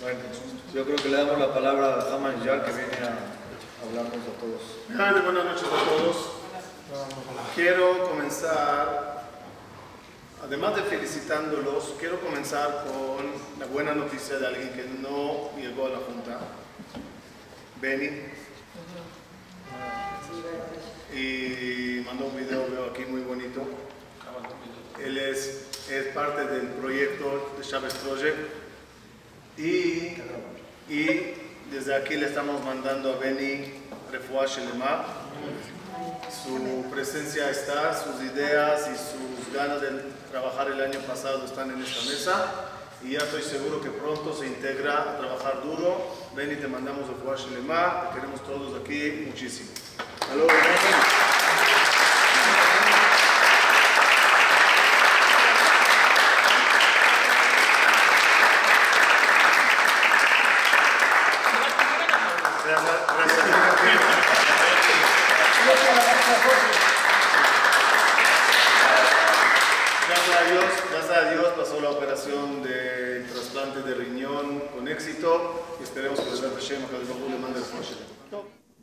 Bueno, yo creo que le damos la palabra a Haman Yar que viene a hablarnos a todos. Buenas noches a todos. Quiero comenzar, además de felicitándolos, quiero comenzar con la buena noticia de alguien que no llegó a la junta, Benny. Y mandó un video, veo aquí muy bonito. Él es, es parte del proyecto de Chávez Project y, desde aquí le estamos mandando a Beni Refuah. Su presencia está, sus ideas y sus ganas de trabajar el año pasado están en esta mesa. Y ya estoy seguro que pronto se integra a trabajar duro. Beni, te mandamos Refuah. Te queremos todos aquí muchísimo.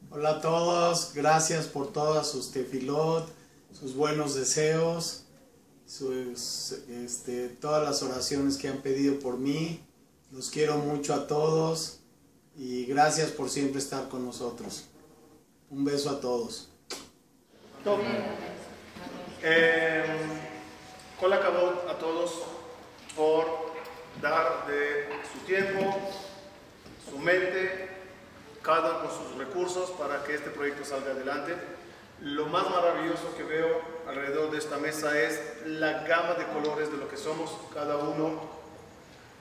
Hola a todos, gracias por todas sus tefilot, sus buenos deseos, sus, este, todas las oraciones que han pedido por mí. Los quiero mucho a todos y gracias por siempre estar con nosotros. Un beso a todos. Eh, a todos por dar de su tiempo, su mente, cada con sus recursos para que este proyecto salga adelante. Lo más maravilloso que veo alrededor de esta mesa es la gama de colores de lo que somos. Cada uno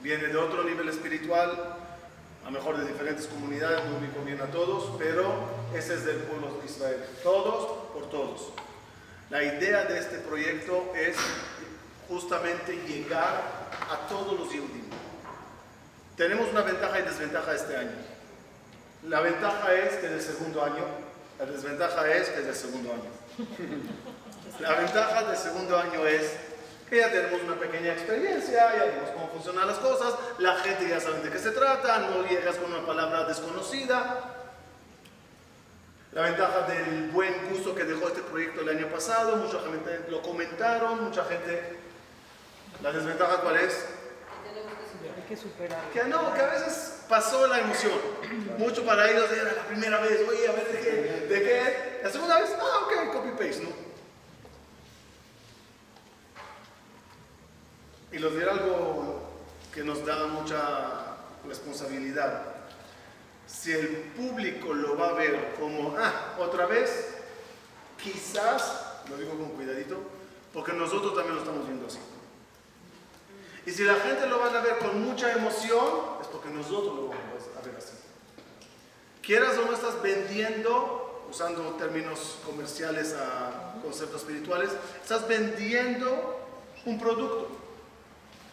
viene de otro nivel espiritual, a mejor de diferentes comunidades, no me conviene a todos, pero ese es del pueblo de Israel. Todos por todos. La idea de este proyecto es justamente llegar a todos los judíos. Tenemos una ventaja y desventaja este año. La ventaja es que es del segundo año, la desventaja es que es del segundo año. La ventaja del segundo año es que ya tenemos una pequeña experiencia, ya vemos cómo funcionan las cosas, la gente ya sabe de qué se trata, no llegas con una palabra desconocida. La ventaja del buen gusto que dejó este proyecto el año pasado, mucha gente lo comentaron, mucha gente... ¿La desventaja cuál es? Que superar. Que no, que a veces pasó la emoción. Mucho para ellos era la primera vez, oye, a ver de qué, de qué. La segunda vez, ah, ok, copy-paste, ¿no? Y los diré algo que nos da mucha responsabilidad. Si el público lo va a ver como, ah, otra vez, quizás, lo digo con cuidadito, porque nosotros también lo estamos viendo así. Y si la gente lo van a ver con mucha emoción, es porque nosotros lo vamos a ver así. Quieras o no estás vendiendo, usando términos comerciales a conceptos espirituales, estás vendiendo un producto,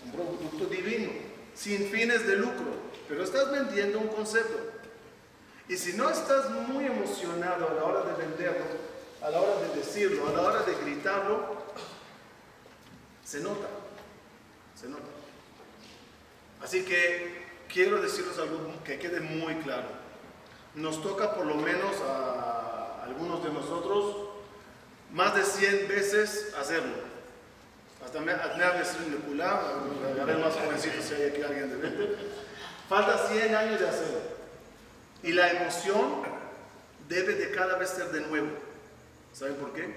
un producto divino, sin fines de lucro, pero estás vendiendo un concepto. Y si no estás muy emocionado a la hora de venderlo, a la hora de decirlo, a la hora de gritarlo, se nota Así que quiero decirles algo que quede muy claro. Nos toca por lo menos a algunos de nosotros más de 100 veces hacerlo. Hasta me agarré más jovencito si hay aquí alguien de 20. Falta 100 años de hacerlo. Y la emoción debe de cada vez ser de nuevo. ¿Saben por qué?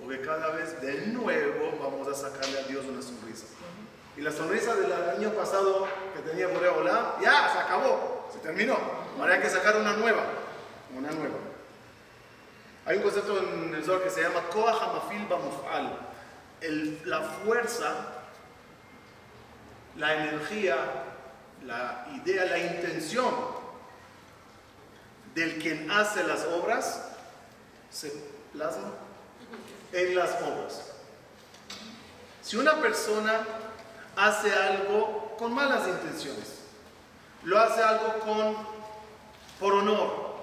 Porque cada vez de nuevo vamos a sacarle a Dios una sonrisa. Y la sonrisa del año pasado que tenía Borea Olam, ya, se acabó, se terminó. Ahora que sacar una nueva, una nueva. Hay un concepto en el Zohar que se llama Koach Hamafil Bamufal. La fuerza, la energía, la idea, la intención del quien hace las obras se plasma en las obras. Si una persona hace algo con malas intenciones. Lo hace algo con por honor,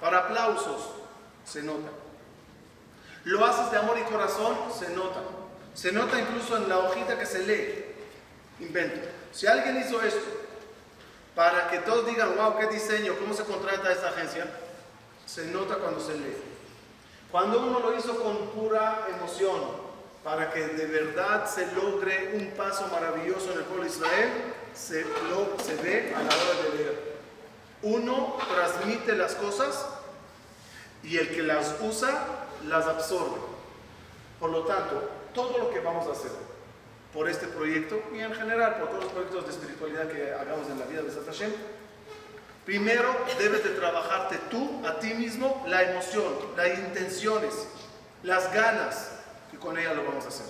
para aplausos, se nota. Lo haces de amor y corazón, se nota. Se nota incluso en la hojita que se lee. Invento. Si alguien hizo esto para que todos digan, wow, qué diseño, cómo se contrata esta agencia, se nota cuando se lee. Cuando uno lo hizo con pura emoción, para que de verdad se logre un paso maravilloso en el pueblo de Israel, se, lo, se ve a la hora de leer. Uno transmite las cosas y el que las usa las absorbe. Por lo tanto, todo lo que vamos a hacer por este proyecto y en general por todos los proyectos de espiritualidad que hagamos en la vida de Hashem, primero debes de trabajarte tú, a ti mismo, la emoción, las intenciones, las ganas, y con ella lo vamos a hacer.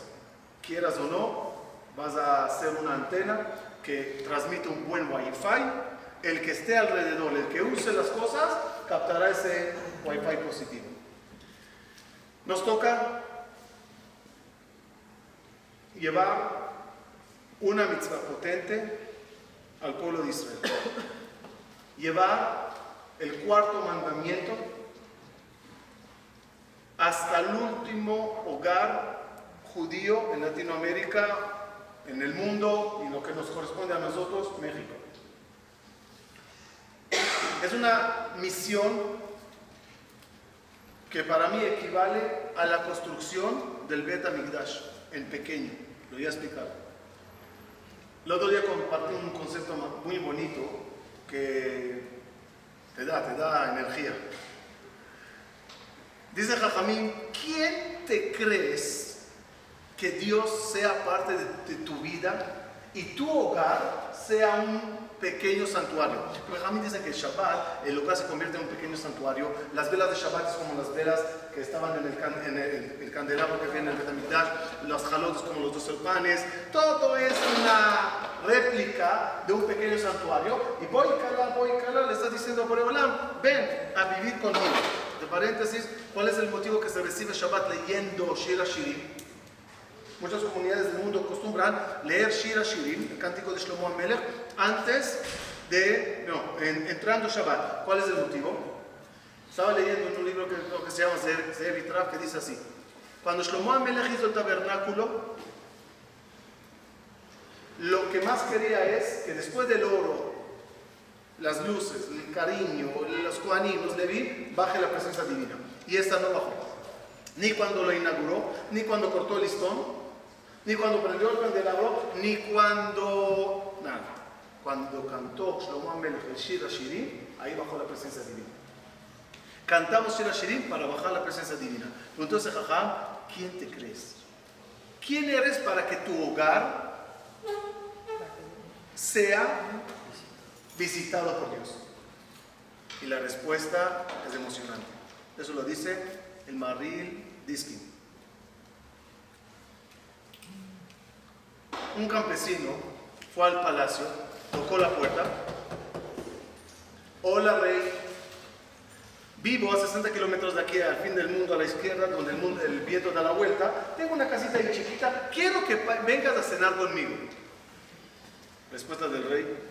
Quieras o no, vas a hacer una antena que transmite un buen wifi. El que esté alrededor, el que use las cosas, captará ese wifi positivo. Nos toca llevar una mitzvah potente al pueblo de Israel. Llevar el cuarto mandamiento hasta el último hogar judío en Latinoamérica, en el mundo y lo que nos corresponde a nosotros, México. Es una misión que para mí equivale a la construcción del Bet Amigdash en pequeño. Lo voy a explicar. El otro día compartí un concepto muy bonito que te da, te da energía. Dice Jajamín, ¿quién te crees que Dios sea parte de, de tu vida y tu hogar sea un pequeño santuario. Porque Jamín dice que el Shabbat, el hogar se convierte en un pequeño santuario. Las velas de Shabbat es como las velas que estaban en el, can, en el, el candelabro que había en el Betamigdash, los jalotes como los dos panes. Todo es una réplica de un pequeño santuario. Y voy cala, le está diciendo a Boreolam, ven a vivir conmigo. Paréntesis, ¿cuál es el motivo que se recibe Shabbat leyendo Shira Shirim? Muchas comunidades del mundo acostumbran leer Shira Shirim, el cántico de Shlomo Amelech, antes de, no, en, entrando Shabbat. ¿Cuál es el motivo? Estaba leyendo en un libro que, se llama Zev que dice así. Cuando Shlomo Amelech hizo el tabernáculo, lo que más quería es que después del oro, las luces, el cariño, los Kohanim, los Leví, baje la presencia divina. Y esta no bajó. Ni cuando lo inauguró, ni cuando cortó el listón, ni cuando prendió el candelabro, ni cuando nada. Cuando cantó Shlomo Amelech el Shirim, ahí bajó la presencia divina. Cantamos Shira Shirim para bajar la presencia divina. Entonces, Jajam, ¿quién te crees? ¿Quién eres para que tu hogar sea visitado por Dios? Y la respuesta es emocionante. Eso lo dice el Maril Diskin. un campesino fue al palacio, tocó la puerta. Hola rey, vivo a 60 kilómetros de aquí al fin del mundo, a la izquierda, donde el, viento da la vuelta. Tengo una casita ahí chiquita, quiero que vengas a cenar conmigo. Respuesta del rey.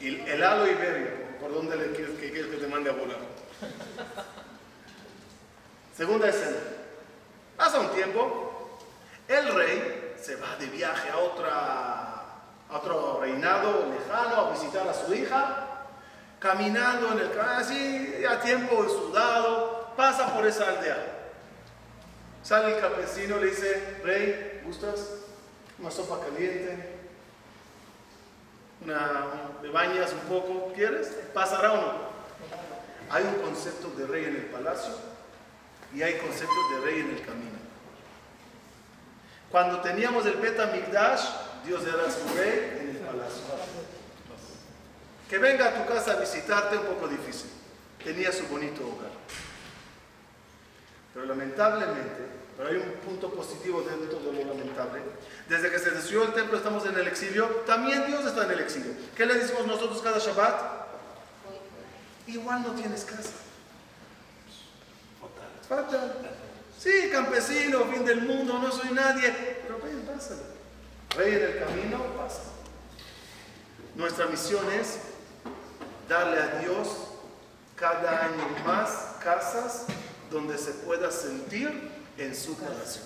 El, el halo ibérico, ¿por dónde le quieres que, que te mande a volar? Segunda escena. Pasa un tiempo, el rey se va de viaje a, otra, a otro reinado lejano a visitar a su hija, caminando en el así a tiempo sudado, pasa por esa aldea. Sale el campesino, le dice, rey, ¿gustas? Una sopa caliente, una, te bañas un poco, ¿quieres? ¿Pasará o no? Hay un concepto de rey en el palacio y hay conceptos de rey en el camino. Cuando teníamos el Beta Migdash, Dios era su rey en el palacio. Que venga a tu casa a visitarte un poco difícil. Tenía su bonito hogar. Pero lamentablemente, pero hay un punto positivo dentro de lo lamentable. Desde que se destruyó el templo, estamos en el exilio. También Dios está en el exilio. ¿Qué le decimos nosotros cada Shabbat? Igual no tienes casa. Fatal. Sí, campesino, fin del mundo, no soy nadie. Pero ven, pásalo. Rey en el camino, pasa. Nuestra misión es darle a Dios cada año más casas donde se pueda sentir en su corazón.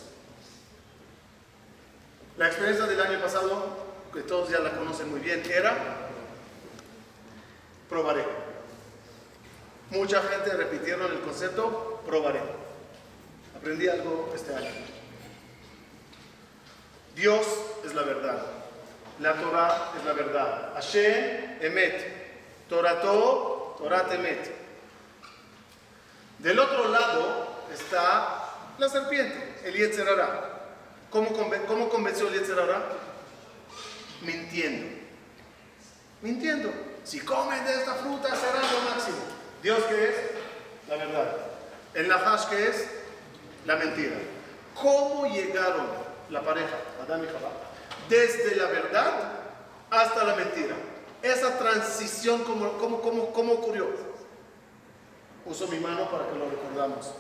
La experiencia del año pasado que todos ya la conocen muy bien, era probaré. Mucha gente repitieron el concepto probaré. Aprendí algo este año. Dios es la verdad. La Torah es la verdad. Hashem emet. Torato, Torat emet. Del otro lado está la serpiente, el Yetzerara. ¿Cómo, cómo convenció el? Mintiendo. Mintiendo. Si comen de esta fruta será lo máximo. ¿Dios qué es? La verdad. El Nahash qué es? La mentira. ¿Cómo llegaron la pareja, Adán y Jabá? Desde la verdad hasta la mentira. Esa transición, ¿cómo, cómo, cómo, cómo ocurrió? Uso mi mano para que lo recordamos.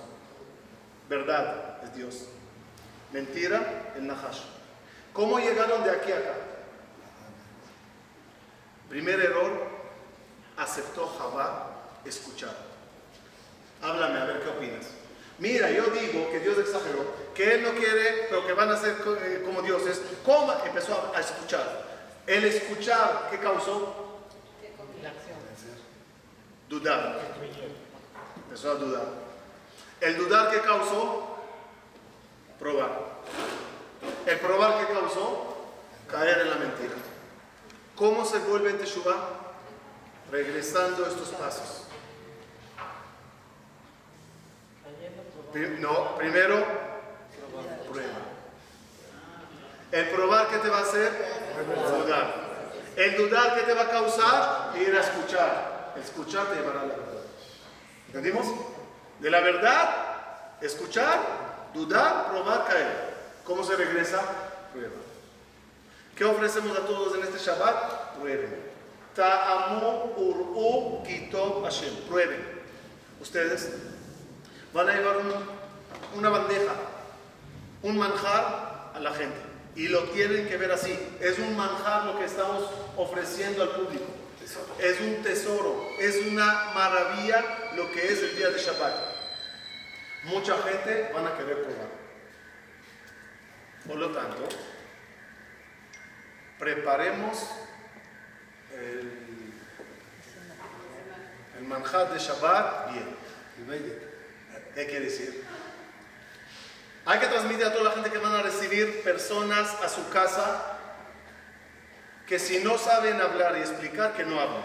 Verdad es Dios. Mentira, el Nahash. ¿Cómo llegaron de aquí a acá? Primer error, aceptó Jabá escuchar. Háblame a ver qué opinas. Mira, yo digo que Dios exageró, que Él no quiere, pero que van a ser eh, como dioses. ¿Cómo? Empezó a, a escuchar. El escuchar, ¿qué causó? Dudar. Empezó a dudar. El dudar, ¿qué causó? Probar. El probar, ¿qué causó? Caer en la mentira. ¿Cómo se vuelve en Teshuvah? Regresando estos pasos. No, primero, prueba. El probar, ¿qué te va a hacer? Dudar. El dudar, ¿qué te va a causar? Ir a escuchar. Escuchar te llevará a la verdad. ¿Entendimos? De la verdad, escuchar, dudar, probar, caer. ¿Cómo se regresa? Prueba. ¿Qué ofrecemos a todos en este Shabbat? Prueben. Ta'amu ur'u kitov Hashem. Prueben. Ustedes van a llevar un- una bandeja, un manjar a la gente. Y lo tienen que ver así. Es un manjar lo que estamos ofreciendo al público. Es un tesoro. Es una maravilla lo que es el día de Shabbat. Mucha gente van a querer probar. Por lo tanto, preparemos el, el manjar de Shabbat bien. ¿Qué quiere decir? Hay que transmitir a toda la gente que van a recibir personas a su casa que si no saben hablar y explicar, que no hablen.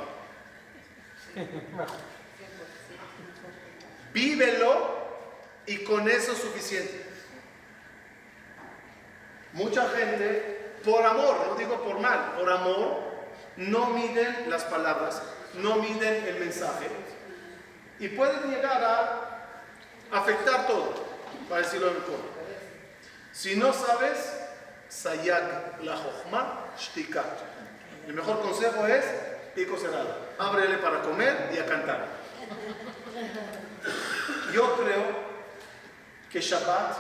Vívelo y con eso es suficiente. Mucha gente, por amor, no digo por mal, por amor, no miden las palabras, no miden el mensaje y pueden llegar a afectar todo, para decirlo mejor. Si no sabes, sayak la jochma shtika. El mejor consejo es pico cerrado. Ábrele para comer y a cantar. Yo creo que Shabbat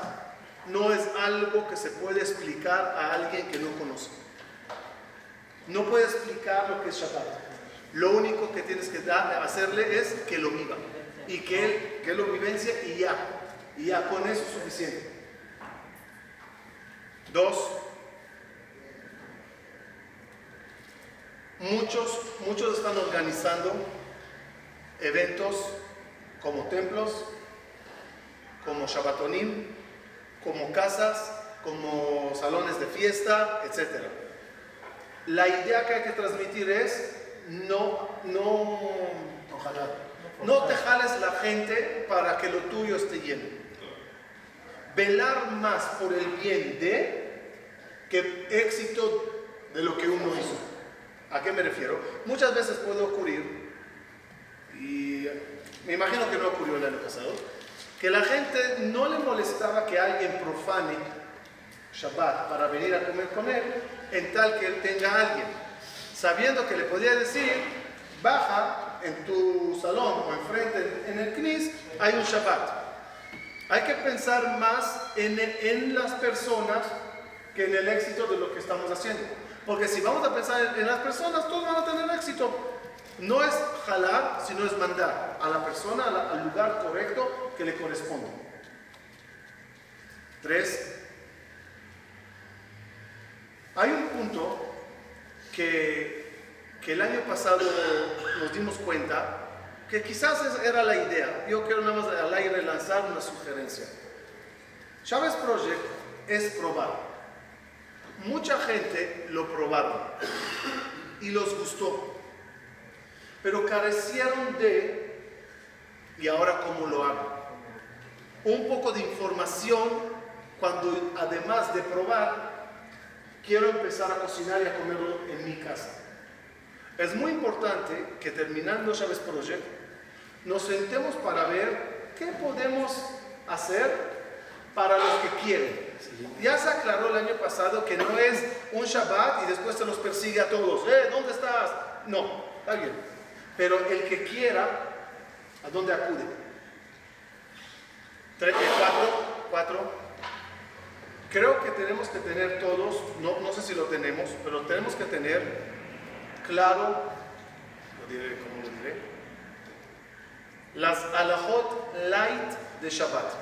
no es algo que se puede explicar a alguien que no conoce. No puede explicar lo que es Shabbat. Lo único que tienes que hacerle es que lo viva. Y que él lo vivencia y ya. Y ya con eso es suficiente. Dos, muchos, muchos están organizando eventos como templos, como Shabbatonim, como casas, como salones de fiesta, etc. La idea que hay que transmitir es no, no, ojalá, no te jales la gente para que lo tuyo esté lleno. Velar más por el bien de que éxito de lo que uno hizo. ¿A qué me refiero? Muchas veces puede ocurrir, y me imagino que no ocurrió el año pasado, que la gente no le molestaba que alguien profane Shabbat para venir a comer con él, en tal que él tenga a alguien, sabiendo que le podía decir, baja en tu salón o enfrente en el Knis, hay un Shabbat. Hay que pensar más en, en las personas que en el éxito de lo que estamos haciendo. Porque si vamos a pensar en, en las personas, todos van a tener éxito. No es jalar, sino es mandar a la persona al lugar correcto que le corresponde. Tres, hay un punto que, que el año pasado nos dimos cuenta que quizás era la idea. Yo quiero nada más al aire lanzar una sugerencia. Chávez Project es probar. Mucha gente lo probaron y los gustó, pero carecieron de, y ahora cómo lo hago, un poco de información cuando además de probar, quiero empezar a cocinar y a comerlo en mi casa. Es muy importante que terminando Chávez Project, nos sentemos para ver qué podemos hacer para los que quieren. Ya se aclaró el año pasado que no es un Shabbat y después se los persigue a todos. ¿Eh? ¿Dónde estás? No, está bien. Pero el que quiera, ¿a dónde acude? Tres, eh, cuatro, cuatro. Creo que tenemos que tener todos, no, no sé si lo tenemos, pero tenemos que tener claro, lo diré, ¿cómo lo diré? Las alajot light de Shabbat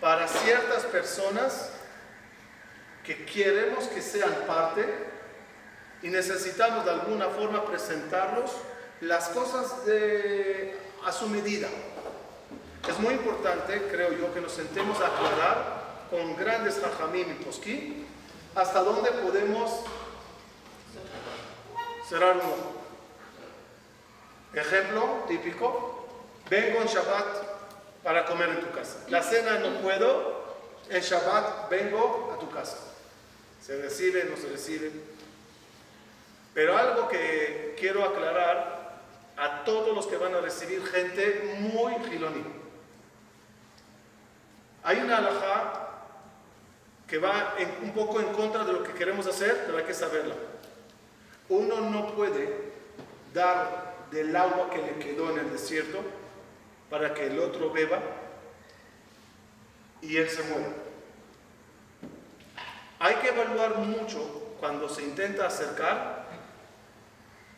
para ciertas personas que queremos que sean parte y necesitamos de alguna forma presentarlos las cosas a su medida. Es muy importante, creo yo, que nos sentemos a aclarar con grandes rajamim y posquí hasta dónde podemos cerrar un ojo. Ejemplo típico, vengo en Shabbat para comer en tu casa. La cena no puedo, en Shabbat vengo a tu casa. Se recibe, no se recibe. Pero algo que quiero aclarar a todos los que van a recibir gente muy giloní. Hay una alhaja que va un poco en contra de lo que queremos hacer, pero hay que saberla. Uno no puede dar del agua que le quedó en el desierto para que el otro beba y él se muera. Hay que evaluar mucho cuando se intenta acercar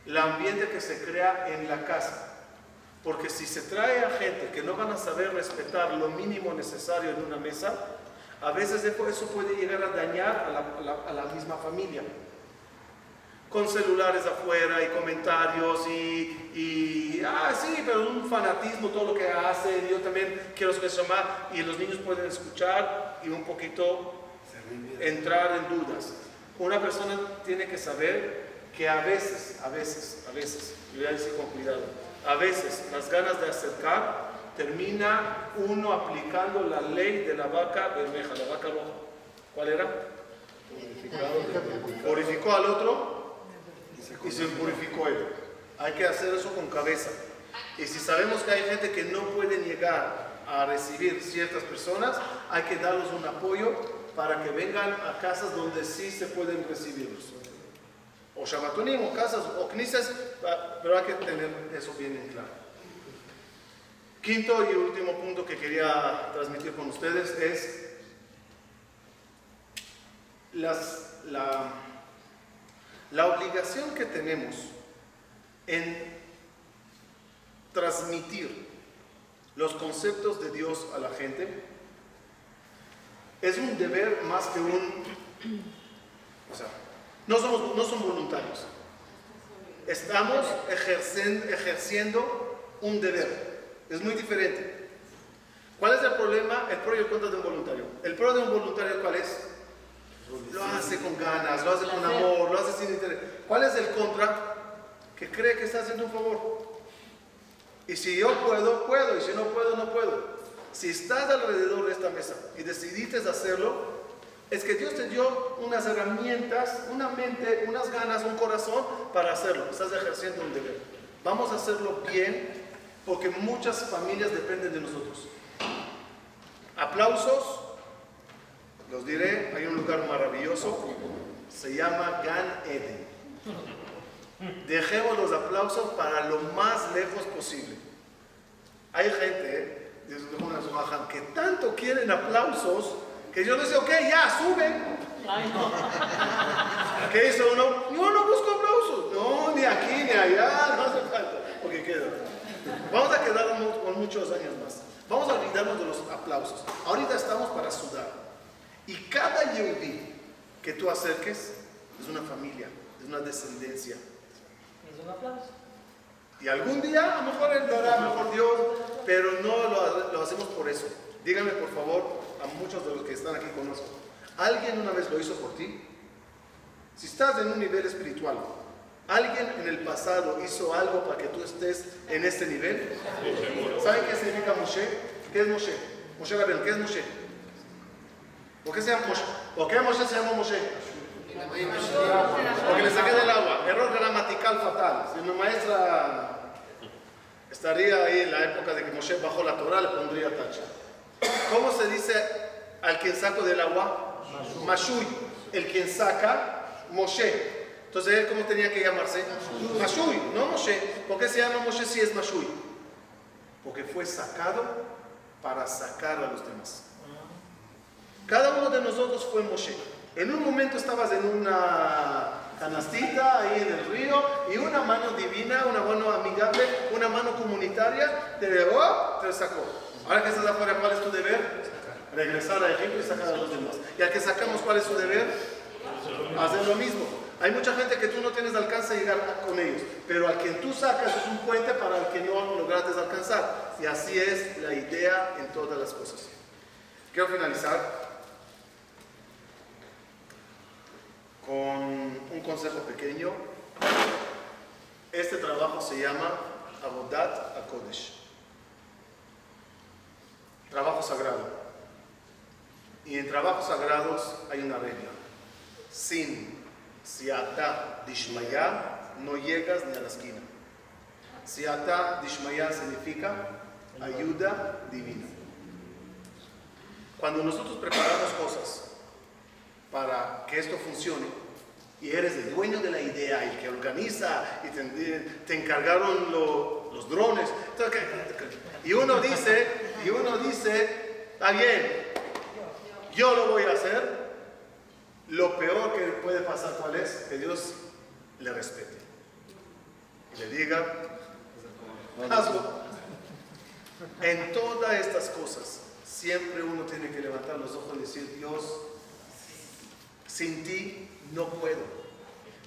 el ambiente que se crea en la casa. Porque si se trae a gente que no van a saber respetar lo mínimo necesario en una mesa, a veces eso puede llegar a dañar a la, a la misma familia con celulares afuera y comentarios y, y, ah, sí, pero un fanatismo todo lo que hacen, yo también quiero llamar y los niños pueden escuchar y un poquito entrar en dudas. Una persona tiene que saber que a veces, a veces, a veces, yo voy a decir con cuidado, a veces las ganas de acercar termina uno aplicando la ley de la vaca bermeja, la vaca roja. ¿Cuál era? Purificó al otro y se purificó él. Hay que hacer eso con cabeza. Y si sabemos que hay gente que no puede llegar a recibir ciertas personas, hay que darles un apoyo para que vengan a casas donde sí se pueden recibirlos. O Shabbatonim, o casas, o knisses, pero hay que tener eso bien en claro. Quinto y último punto que quería transmitir con ustedes es la, la obligación que tenemos en transmitir los conceptos de Dios a la gente es un deber más que un... O sea, no, somos, no son voluntarios. Estamos ejerciendo, ejerciendo un deber. Es muy diferente. ¿Cuál es el problema? El pro y el contra de un voluntario. El pro de un voluntario, ¿cuál es? Lo hace con ganas, lo hace con amor, lo hace sin interés. ¿Cuál es el contra? Que cree que está haciendo un favor. Y si yo puedo, puedo. Y si no puedo, no puedo. Si estás alrededor de esta mesa y decidiste hacerlo, es que Dios te dio unas herramientas, una mente, unas ganas, un corazón para hacerlo. Estás ejerciendo un deber. Vamos a hacerlo bien porque muchas familias dependen de nosotros. Aplausos los diré, hay un lugar maravilloso, se llama Gan Eden. Dejemos los aplausos para lo más lejos posible. Hay gente, que tanto quieren aplausos que yo les digo, ok, ya, suben. ¿Qué hizo uno? Yo no busco aplausos. No, ni aquí ni allá, no hace falta. Porque queda. Vamos a quedarnos con muchos años más. Vamos a olvidarnos de los aplausos. Ahorita estamos para sudar. Y cada yehudi que tú acerques, es una familia, es una descendencia. Es un aplauso. Y algún día, a lo mejor Él dará, a lo mejor Dios, pero no lo, lo hacemos por eso. Díganme por favor, a muchos de los que están aquí conozco, ¿alguien una vez lo hizo por ti? Si estás en un nivel espiritual, ¿alguien en el pasado hizo algo para que tú estés en este nivel? ¿Saben qué significa Moshe? ¿Qué es Moshe? Moshe Rabel, ¿qué es Moshe? ¿Por qué se llama Moshe? ¿Por qué Moshe se llama Moshe? Porque le saqué del agua. Error gramatical fatal. Si mi maestra estaría ahí en la época de que Moshe bajó la Torah, le pondría tacha. ¿Cómo se dice al quien saco del agua? Mashui. El quien saca, Moshe. Entonces, ¿él cómo tenía que llamarse? Mashui, no Moshe. ¿Por qué se llama Moshe si es Mashui? Porque fue sacado para sacar a los demás. Cada uno de nosotros fue Moshe. En un momento estabas en una canastita ahí en el río y una mano divina, una mano amigable, una mano comunitaria te llevó, te sacó. Ahora que estás afuera, ¿cuál es tu deber? Regresar a Egipto y sacar a los demás. Y al que sacamos, ¿cuál es su deber? Hacer lo mismo. Hay mucha gente que tú no tienes alcance a llegar con ellos, pero al quien tú sacas es un puente para el que no lograste alcanzar. Y así es la idea en todas las cosas. Quiero finalizar con un consejo pequeño. Este trabajo se llama Abodat HaKodesh. Trabajo sagrado. Y en trabajos sagrados hay una regla. Sin siata dishmaya no llegas ni a la esquina. Siata dishmaya significa ayuda divina. Cuando nosotros preparamos cosas para que esto funcione y eres el dueño de la idea, el que organiza y te, te encargaron lo- los drones, y uno dice, y uno dice, está bien, yo lo voy a hacer, lo peor que puede pasar, ¿cuál es? Que Dios le respete. Y le diga, hazlo. En todas estas cosas, siempre uno tiene que levantar los ojos y decir, Dios, sin ti no puedo.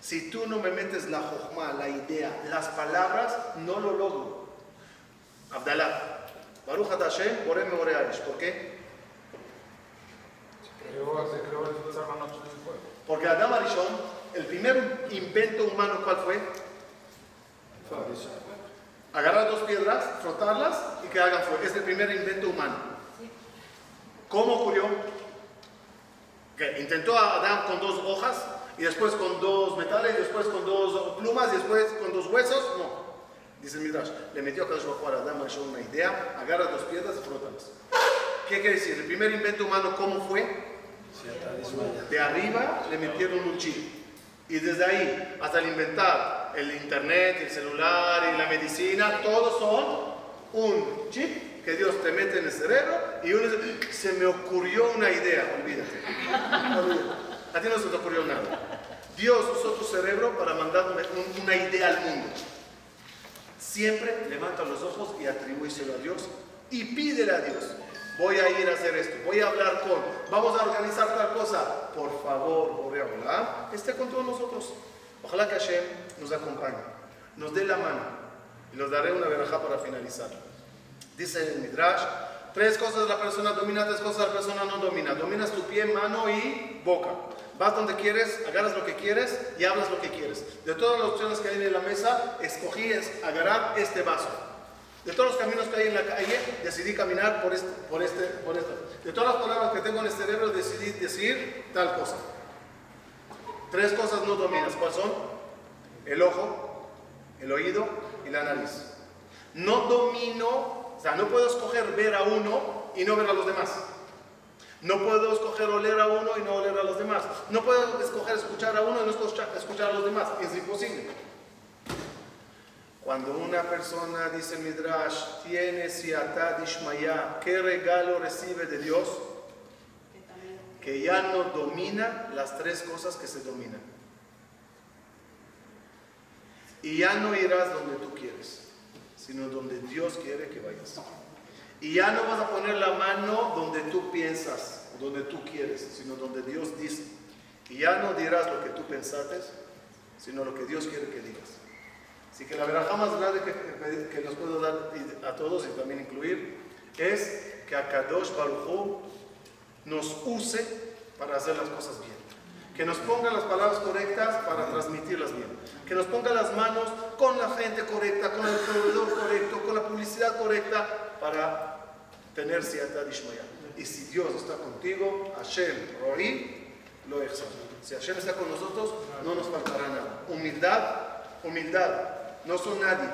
Si tú no me metes la jojma, la idea, las palabras, no lo logro. Abdalá, Baruch Hashem, Borem Orearish. ¿Por qué? Creó, se creó el lanzar la noche del fuego. Porque Adam Arishon, el primer invento humano, ¿cuál fue? Agarrar dos piedras, frotarlas y que hagan fuego. Es el primer invento humano. ¿Cómo ocurrió? Que intentó a Adán con dos hojas y después con dos metales, y después con dos plumas y después con dos huesos. No. Dice el Midrash, le metió a Kadosh a Arishon una idea, agarra dos piedras y frótalas. ¿Qué quiere decir? El primer invento humano, ¿cómo fue? De arriba le metieron un chip. Y desde ahí hasta el inventar el internet, el celular y la medicina, todos son un chip que Dios te mete en el cerebro y uno dice, se me ocurrió una idea, olvídate. A ti no se te ocurrió nada. Dios usó tu cerebro para mandar una, un- una idea al mundo. Siempre levanta los ojos y atribúyselo a Dios y pídele a Dios. Voy a ir a hacer esto, voy a hablar con, vamos a organizar tal cosa. Por favor, Borea Olam, esté con todos nosotros. Ojalá que Hashem nos acompañe, nos dé la mano y nos daré una verajá para finalizar. Dice el Midrash, tres cosas la persona domina, tres cosas la persona no domina. Dominas tu pie, mano y boca. Vas donde quieres, agarras lo que quieres y hablas lo que quieres. De todas las opciones que hay en la mesa, escogí es agarrar este vaso. De todos los caminos que hay en la calle, decidí caminar por este, por este, por este. De todas las palabras que tengo en el cerebro, decidí decir tal cosa. Tres cosas no dominas. ¿Cuáles son? El ojo, el oído y la nariz. No domino, o sea, no puedo escoger ver a uno y no ver a los demás. No puedo escoger oler a uno y no oler a los demás. No puedo escoger escuchar a uno y no escuchar, a los demás. Es imposible. Cuando una persona, dice Midrash, tiene siatad ishmaya, ¿qué regalo recibe de Dios? Que ya no domina las tres cosas que se dominan. Y ya no irás donde tú quieres, sino donde Dios quiere que vayas. Y ya no vas a poner la mano donde tú piensas, donde tú quieres, sino donde Dios dice. Y ya no dirás lo que tú pensaste, sino lo que Dios quiere que digas. Así que la veraja más grande que, que nos puedo dar a todos y también incluir es que a Kadosh Baruj nos use para hacer las cosas bien. Que nos ponga las palabras correctas para transmitirlas bien. Que nos ponga las manos con la gente correcta, con el proveedor correcto, con la publicidad correcta para tener cierta Ishmael. Y si Dios está contigo, Hashem, Roí, lo exalta. Si Hashem está con nosotros, no nos faltará nada. Humildad, humildad. No son nadie.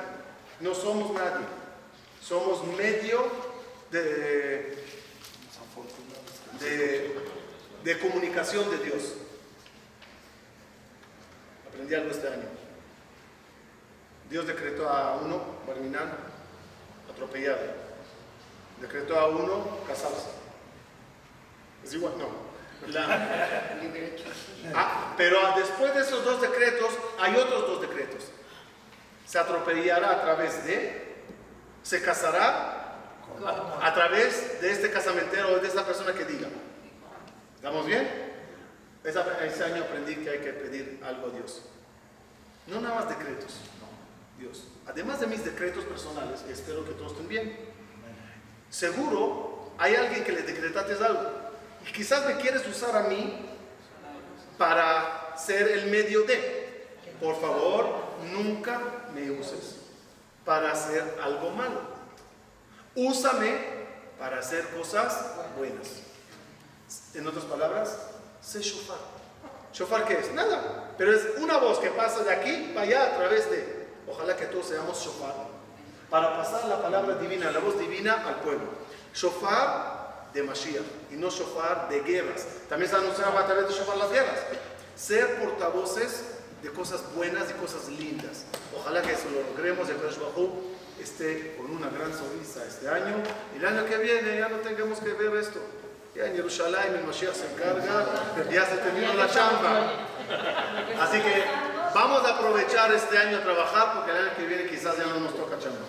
No somos nadie. Somos medio de, de, de comunicación de Dios. Aprendí algo este año. Dios decretó a uno, Barminán, atropellado. Decretó a uno casarse. Es igual, no. La- Ah, pero después de esos dos decretos, hay otros dos decretos. Se atropellará a través de, se casará a, a través de este casamentero o de esta persona que diga. ¿Estamos bien? Esa- ese año aprendí que hay que pedir algo a Dios. No nada más decretos, no, Dios. Además de mis decretos personales, espero que todos estén bien, seguro hay alguien que le decretaste algo. Y quizás me quieres usar a mí para ser el medio de. Por favor, nunca me uses para hacer algo malo. Úsame para hacer cosas buenas. En otras palabras, sé shofar. ¿Shofar qué es? Nada. Pero es una voz que pasa de aquí para allá a través de. Ojalá que todos seamos shofar. Para pasar la palabra divina, la voz divina al pueblo. Shofar de Mashiach y no shofar de guerras. También se anunciaba a través de shofar las guerras. Ser portavoces de cosas buenas y cosas lindas. Ojalá que eso lo logremos que Bajú esté con una gran sonrisa este año. El año que viene ya no tengamos que ver esto. Ya en Jerusalén el Mashiach se encarga, ya se terminó la chamba. Así que Vamos a aprovechar este año a trabajar porque el año que viene quizás ya no nos toca chamba.